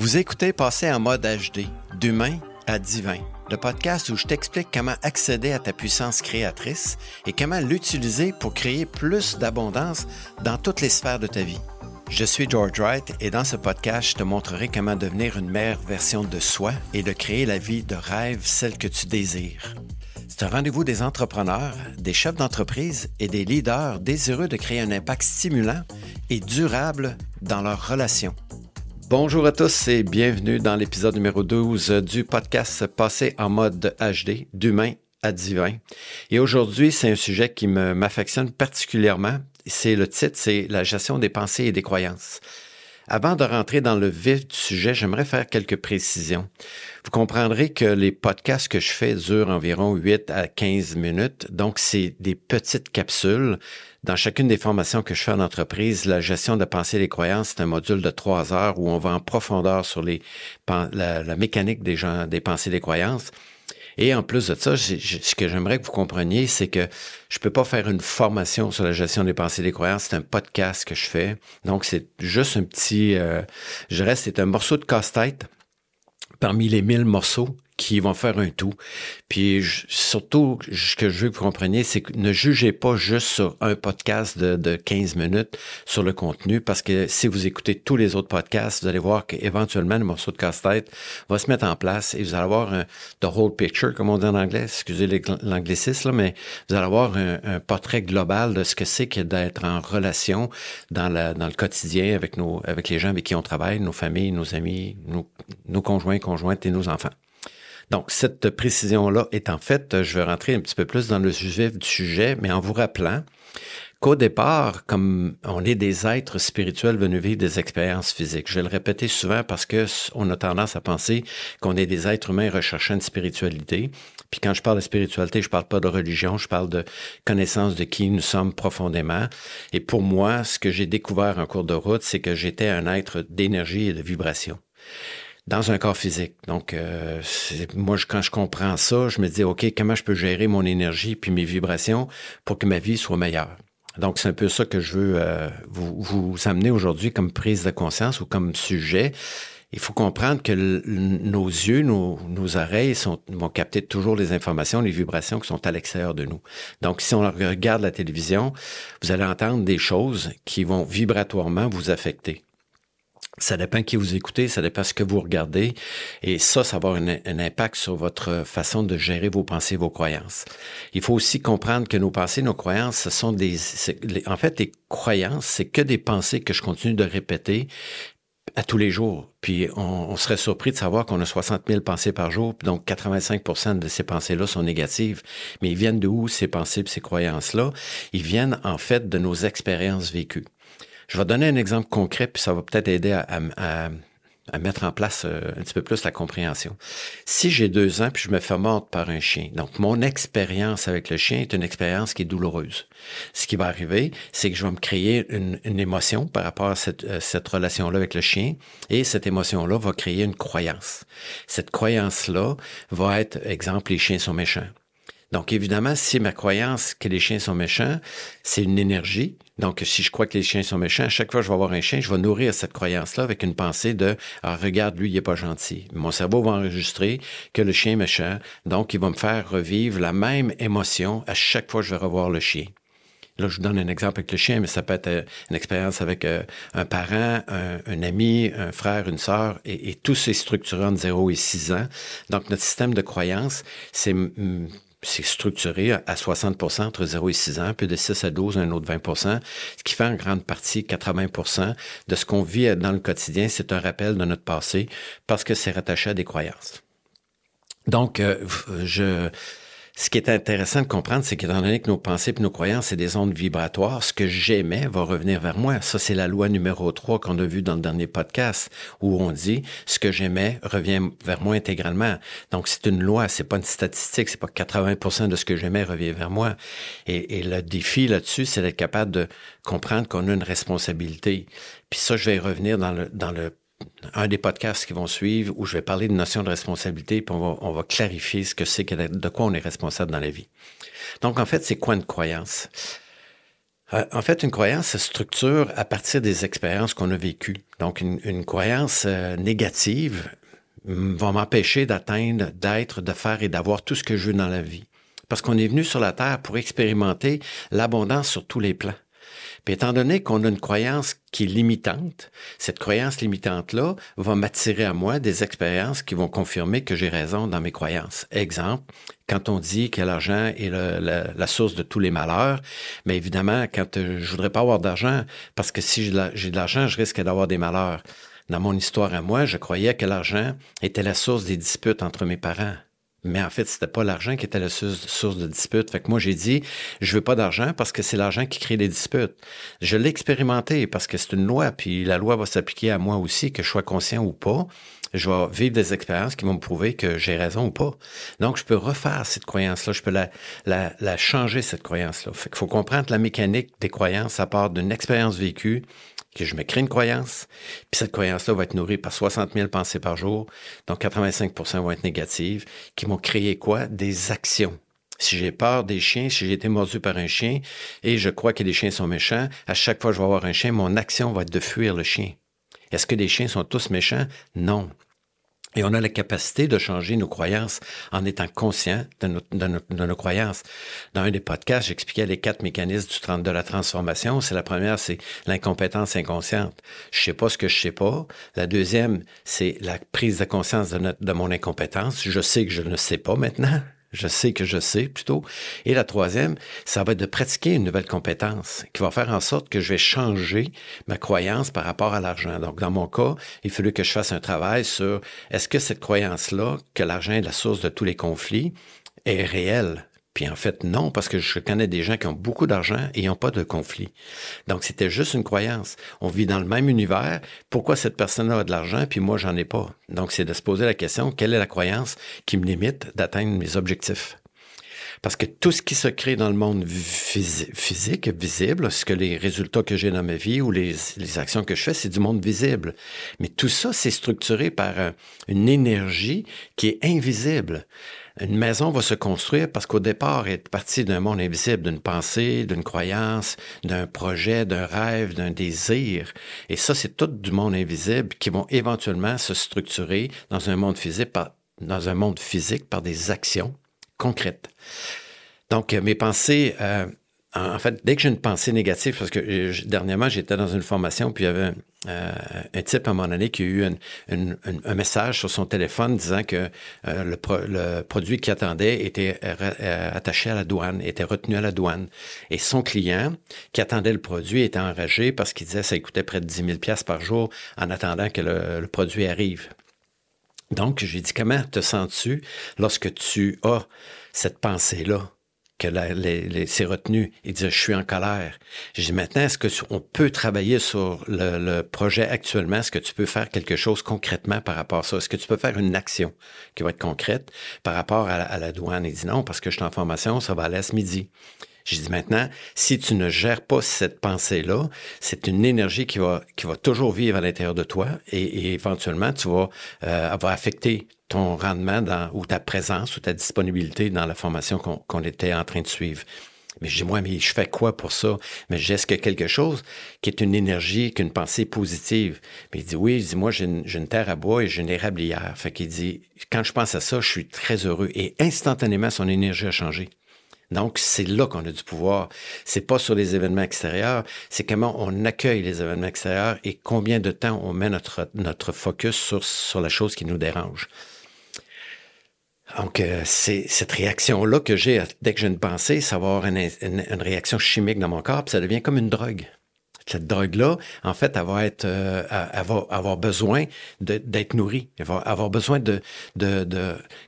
Vous écoutez Passer en mode HD, d'humain à divin, le podcast où je t'explique comment accéder à ta puissance créatrice et comment l'utiliser pour créer plus d'abondance dans toutes les sphères de ta vie. Je suis George Wright et dans ce podcast, je te montrerai comment devenir une meilleure version de soi et de créer la vie de rêve, celle que tu désires. C'est un rendez-vous des entrepreneurs, des chefs d'entreprise et des leaders désireux de créer un impact stimulant et durable dans leurs relations. Bonjour à tous et bienvenue dans l'épisode numéro 12 du podcast Passé en mode HD, d'humain à divin. Et aujourd'hui, c'est un sujet qui m'affectionne particulièrement. C'est le titre, c'est la gestion des pensées et des croyances. Avant de rentrer dans le vif du sujet, j'aimerais faire quelques précisions. Vous comprendrez que les podcasts que je fais durent environ 8 à 15 minutes, donc c'est des petites capsules. Dans chacune des formations que je fais en entreprise, la gestion de pensée et des croyances, c'est un module de trois heures où on va en profondeur sur la, la mécanique des, gens, des pensées et des croyances. Et en plus de ça, ce que j'aimerais que vous compreniez, c'est que je peux pas faire une formation sur la gestion des pensées et des croyances. C'est un podcast que je fais. Donc, c'est juste un petit, euh, je reste, c'est un morceau de casse-tête parmi les mille morceaux qui vont faire un tout. Puis surtout, ce que je veux que vous compreniez, c'est que ne jugez pas juste sur un podcast de, de 15 minutes sur le contenu, parce que si vous écoutez tous les autres podcasts, vous allez voir qu'éventuellement, le morceau de casse-tête va se mettre en place et vous allez avoir un the whole picture, comme on dit en anglais, excusez l'anglicisme, mais vous allez avoir un, portrait global de ce que c'est que d'être en relation dans, dans le quotidien avec, nos, avec les gens avec qui on travaille, nos familles, nos amis, nos, nos conjoints, conjointes et nos enfants. Donc, cette précision-là est en fait, je vais rentrer un petit peu plus dans le vif du sujet, mais en vous rappelant qu'au départ, comme on est des êtres spirituels venus vivre des expériences physiques, je vais le répéter souvent parce que on a tendance à penser qu'on est des êtres humains recherchant une spiritualité. Puis quand je parle de spiritualité, je parle pas de religion, je parle de connaissance de qui nous sommes profondément. Et pour moi, ce que j'ai découvert en cours de route, c'est que j'étais un être d'énergie et de vibration dans un corps physique. Donc, euh, moi, quand je comprends ça, je me dis, OK, comment je peux gérer mon énergie puis mes vibrations pour que ma vie soit meilleure? Donc, c'est un peu ça que je veux euh, vous, amener aujourd'hui comme prise de conscience ou comme sujet. Il faut comprendre que nos yeux, nos, nos oreilles sont, vont capter toujours les informations, les vibrations qui sont à l'extérieur de nous. Donc, si on regarde la télévision, vous allez entendre des choses qui vont vibratoirement vous affecter. Ça dépend qui vous écoutez, ça dépend ce que vous regardez. Et ça, ça va avoir un, impact sur votre façon de gérer vos pensées, vos croyances. Il faut aussi comprendre que nos pensées, nos croyances, ce sont des... En fait, les croyances, c'est que des pensées que je continue de répéter à tous les jours. Puis on, serait surpris de savoir qu'on a 60 000 pensées par jour, donc 85 de ces pensées-là sont négatives. Mais ils viennent de où ces pensées ces croyances-là? Ils viennent en fait de nos expériences vécues. Je vais donner un exemple concret, puis ça va peut-être aider à, mettre en place euh, un petit peu plus la compréhension. Si j'ai deux ans puis je me fais mordre par un chien, donc mon expérience avec le chien est une expérience qui est douloureuse. Ce qui va arriver, c'est que je vais me créer une, émotion par rapport à cette, euh, cette relation-là avec le chien et cette émotion-là va créer une croyance. Cette croyance-là va être, exemple, les chiens sont méchants. Donc, évidemment, si ma croyance que les chiens sont méchants, c'est une énergie. Donc, si je crois que les chiens sont méchants, à chaque fois que je vais avoir un chien, je vais nourrir cette croyance-là avec une pensée de ah, regarde, lui, il est pas gentil. Mon cerveau va enregistrer que le chien est méchant. Donc, il va me faire revivre la même émotion à chaque fois que je vais revoir le chien. Là, je vous donne un exemple avec le chien, mais ça peut être euh, une expérience avec euh, un parent, un, ami, un frère, une sœur, et, et tout c'est structuré entre 0 et 6 ans. Donc, notre système de croyance, c'est c'est structuré à 60% entre 0 et 6 ans, puis de 6 à 12, un autre 20% ce qui fait en grande partie 80% de ce qu'on vit dans le quotidien, c'est un rappel de notre passé parce que c'est rattaché à des croyances. Donc, euh, je, ce qui est intéressant de comprendre, c'est qu'étant donné que nos pensées et nos croyances, c'est des ondes vibratoires, ce que j'aimais va revenir vers moi. Ça, c'est la loi numéro 3 qu'on a vue dans le dernier podcast, où on dit ce que j'aimais revient vers moi intégralement. Donc, c'est une loi, c'est pas une statistique, c'est pas 80% de ce que j'aimais revient vers moi. Et, le défi là-dessus, c'est d'être capable de comprendre qu'on a une responsabilité. Puis ça, je vais revenir dans le, dans le un des podcasts qui vont suivre où je vais parler de notion de responsabilité, puis on va, clarifier ce que c'est, de quoi on est responsable dans la vie. Donc, en fait, c'est quoi une croyance? Euh, en fait, une croyance se structure à partir des expériences qu'on a vécues. Donc, une, croyance euh, négative va m'empêcher d'atteindre, d'être, de faire et d'avoir tout ce que je veux dans la vie. Parce qu'on est venu sur la Terre pour expérimenter l'abondance sur tous les plans. Puis étant donné qu'on a une croyance qui est limitante, cette croyance limitante-là va m'attirer à moi des expériences qui vont confirmer que j'ai raison dans mes croyances. Exemple, quand on dit que l'argent est la, source de tous les malheurs, mais évidemment, quand euh, je voudrais pas avoir d'argent, parce que si j'ai de l'argent, je risque d'avoir des malheurs. Dans mon histoire à moi, je croyais que l'argent était la source des disputes entre mes parents. Mais en fait, c'était pas l'argent qui était la source de dispute. Fait que moi, j'ai dit, je veux pas d'argent parce que c'est l'argent qui crée les disputes. Je l'ai expérimenté parce que c'est une loi, puis la loi va s'appliquer à moi aussi, que je sois conscient ou pas. Je vais vivre des expériences qui vont me prouver que j'ai raison ou pas. Donc, je peux refaire cette croyance-là. Je peux la, changer, cette croyance-là. Fait faut comprendre la mécanique des croyances, ça part d'une expérience vécue que je me crée une croyance, puis cette croyance-là va être nourrie par 60 000 pensées par jour, donc 85% vont être négatives, qui vont créer quoi? Des actions. Si j'ai peur des chiens, si j'ai été mordu par un chien et je crois que les chiens sont méchants, à chaque fois que je vais avoir un chien, mon action va être de fuir le chien. Est-ce que les chiens sont tous méchants? Non. Et on a la capacité de changer nos croyances en étant conscient de, nos, croyances. Dans un des podcasts, j'expliquais les quatre mécanismes du, de la transformation. C'est la première, c'est l'incompétence inconsciente. Je sais pas ce que je sais pas. La deuxième, c'est la prise de conscience de, de mon incompétence. Je sais que je ne sais pas maintenant. Je sais que je sais plutôt. Et la troisième, ça va être de pratiquer une nouvelle compétence qui va faire en sorte que je vais changer ma croyance par rapport à l'argent. Donc, dans mon cas, il fallu que je fasse un travail sur est-ce que cette croyance-là, que l'argent est la source de tous les conflits, est réelle? Puis en fait, non, parce que je connais des gens qui ont beaucoup d'argent et n'ont pas de conflit. Donc, c'était juste une croyance. On vit dans le même univers. Pourquoi cette personne-là a de l'argent puis moi, j'en ai pas? Donc, c'est de se poser la question, quelle est la croyance qui me limite d'atteindre mes objectifs? Parce que tout ce qui se crée dans le monde physique, visible, ce que les résultats que j'ai dans ma vie ou les, les actions que je fais, c'est du monde visible. Mais tout ça, c'est structuré par euh, une énergie qui est invisible. Une maison va se construire parce qu'au départ, elle est partie d'un monde invisible, d'une pensée, d'une croyance, d'un projet, d'un rêve, d'un désir. Et ça, c'est tout du monde invisible qui vont éventuellement se structurer dans un monde physique par, dans un monde physique par des actions concrètes. Donc, mes pensées, euh, en fait, dès que j'ai une pensée négative, parce que euh, dernièrement, j'étais dans une formation, puis il y avait euh, un type à un moment donné qui a eu un, message sur son téléphone disant que euh, le, produit qu'il attendait était attaché à la douane, était retenu à la douane. Et son client, qui attendait le produit, était enragé parce qu'il disait que ça coûtait près de 10 000 par jour en attendant que le, le produit arrive. Donc, j'ai dit, comment te sens-tu lorsque tu as cette pensée-là? Que les, c'est retenu. Il dit, je suis en colère. J'ai dit, maintenant, est-ce qu'on peut travailler sur le, projet actuellement? Est-ce que tu peux faire quelque chose concrètement par rapport à ça? Est-ce que tu peux faire une action qui va être concrète par rapport à, la douane? Il dit, non, parce que je suis en formation, ça va aller à ce midi. J'ai dit maintenant, si tu ne gères pas cette pensée-là, c'est une énergie qui va, qui va toujours vivre à l'intérieur de toi et, éventuellement, tu vas euh, avoir affecté ton rendement ou ta présence ou ta disponibilité dans la formation qu'on était en train de suivre. Mais je dis, moi, mais je fais quoi pour ça? Mais j'ai-ce que quelque chose qui est une énergie, qu'une pensée positive? Mais il dit, oui, il dit, moi, j'ai une, terre à bois et j'ai une érablière. Fait qu'il dit, quand je pense à ça, je suis très heureux. Et instantanément, son énergie a changé. Donc, c'est là qu'on a du pouvoir. C'est pas sur les événements extérieurs, c'est comment on accueille les événements extérieurs et combien de temps on met notre, notre focus sur, sur la chose qui nous dérange. Donc, euh, c'est cette réaction-là que j'ai dès que j'ai une pensée, ça avoir une, une, réaction chimique dans mon corps, puis ça devient comme une drogue. Cette drogue-là, en fait, elle va être, euh, elle va avoir besoin d'être nourrie. Elle va avoir besoin de,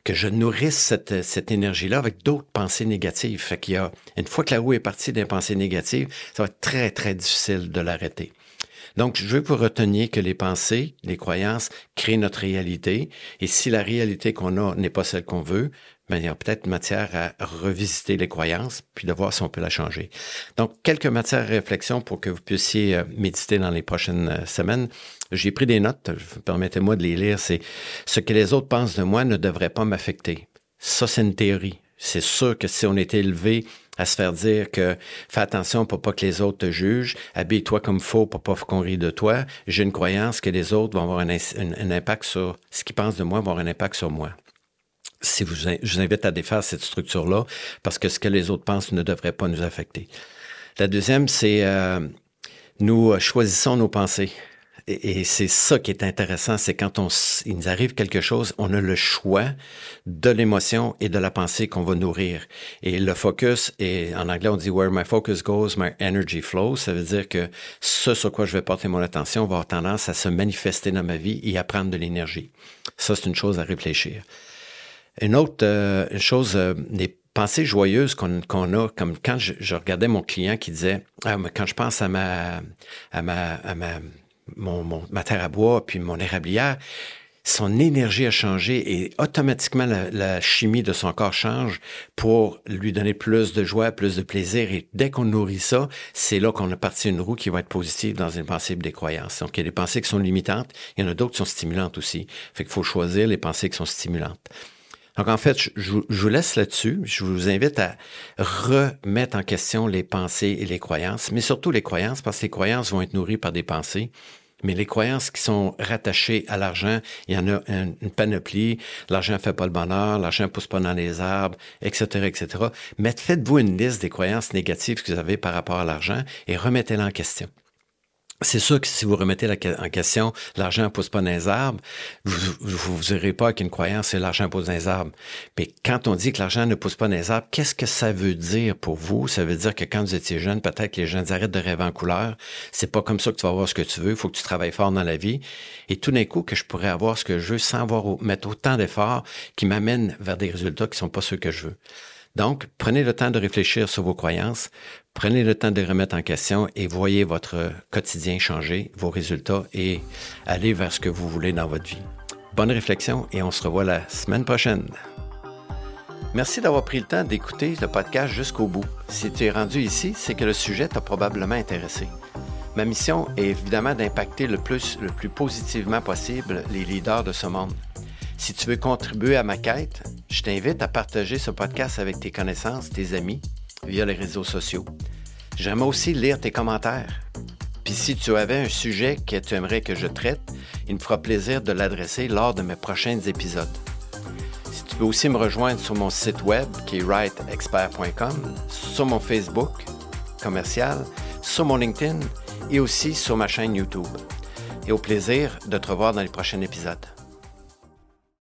que je nourrisse cette, cette énergie-là avec d'autres pensées négatives. Fait qu'il y a, une fois que la roue est partie des pensées négatives, ça va être très, très difficile de l'arrêter. Donc, je veux que vous reteniez que les pensées, les croyances créent notre réalité. Et si la réalité qu'on a n'est pas celle qu'on veut, ben, il y a peut-être matière à revisiter les croyances, puis de voir si on peut la changer. Donc, quelques matières à réflexion pour que vous puissiez euh, méditer dans les prochaines euh, semaines. J'ai pris des notes, permettez-moi de les lire. C'est ce que les autres pensent de moi ne devrait pas m'affecter. Ça, c'est une théorie C'est sûr que si on était élevé à se faire dire que fais attention pour pas que les autres te jugent, habille-toi comme faut pour pas qu'on rie de toi, j'ai une croyance que les autres vont avoir un, un impact sur ce qu'ils pensent de moi, vont avoir un impact sur moi si vous, je vous invite à défaire cette structure-là parce que ce que les autres pensent ne devrait pas nous affecter. La deuxième, c'est euh, nous choisissons nos pensées. Et, c'est ça qui est intéressant, c'est quand on, il nous arrive quelque chose, on a le choix de l'émotion et de la pensée qu'on va nourrir. Et le focus, et en anglais on dit where my focus goes, my energy flows. Ça veut dire que ce sur quoi je vais porter mon attention va avoir tendance à se manifester dans ma vie et à prendre de l'énergie. Ça, c'est une chose à réfléchir. Une autre euh, chose, euh, des pensées joyeuses qu'on a, comme quand je, regardais mon client qui disait, ah, quand je pense à ma, à ma, à ma, mon, ma terre à bois puis mon érablière, son énergie a changé et automatiquement la, chimie de son corps change pour lui donner plus de joie, plus de plaisir. Et dès qu'on nourrit ça, c'est là qu'on a parti une roue qui va être positive dans une pensée des croyances. Donc, il y a des pensées qui sont limitantes, il y en a d'autres qui sont stimulantes aussi. Fait qu'il faut choisir les pensées qui sont stimulantes. Donc, en fait, je, vous laisse là-dessus. Je vous invite à remettre en question les pensées et les croyances, mais surtout les croyances, parce que les croyances vont être nourries par des pensées. Mais les croyances qui sont rattachées à l'argent, il y en a une, panoplie. L'argent fait pas le bonheur, l'argent pousse pas dans les arbres, etc., etc. Mais faites-vous une liste des croyances négatives que vous avez par rapport à l'argent et remettez-la en question. C'est sûr que si vous remettez la, en question l'argent pousse pas dans les arbres, vous vous n'aurez pas avec une croyance que l'argent pousse dans les arbres. Mais quand on dit que l'argent ne pousse pas dans les arbres, qu'est-ce que ça veut dire pour vous? Ça veut dire que quand vous étiez jeune, peut-être que les gens arrêtent de rêver en couleur. C'est pas comme ça que tu vas avoir ce que tu veux. Il faut que tu travailles fort dans la vie. Et tout d'un coup, que je pourrais avoir ce que je veux sans avoir mettre autant d'efforts qui m'amènent vers des résultats qui sont pas ceux que je veux. Donc, prenez le temps de réfléchir sur vos croyances, prenez le temps de remettre en question et voyez votre quotidien changer, vos résultats et aller vers ce que vous voulez dans votre vie. Bonne réflexion et on se revoit la semaine prochaine. Merci d'avoir pris le temps d'écouter le podcast jusqu'au bout. Si tu es rendu ici, c'est que le sujet t'a probablement intéressé. Ma mission est évidemment d'impacter le plus, le plus positivement possible les leaders de ce monde. Si tu veux contribuer à ma quête, je t'invite à partager ce podcast avec tes connaissances, tes amis, via les réseaux sociaux. J'aimerais aussi lire tes commentaires. Puis si tu avais un sujet que tu aimerais que je traite, il me fera plaisir de l'adresser lors de mes prochains épisodes. Si tu peux aussi me rejoindre sur mon site web qui est writeexpert.com, sur mon Facebook commercial, sur mon LinkedIn et aussi sur ma chaîne YouTube. Et au plaisir de te revoir dans les prochains épisodes.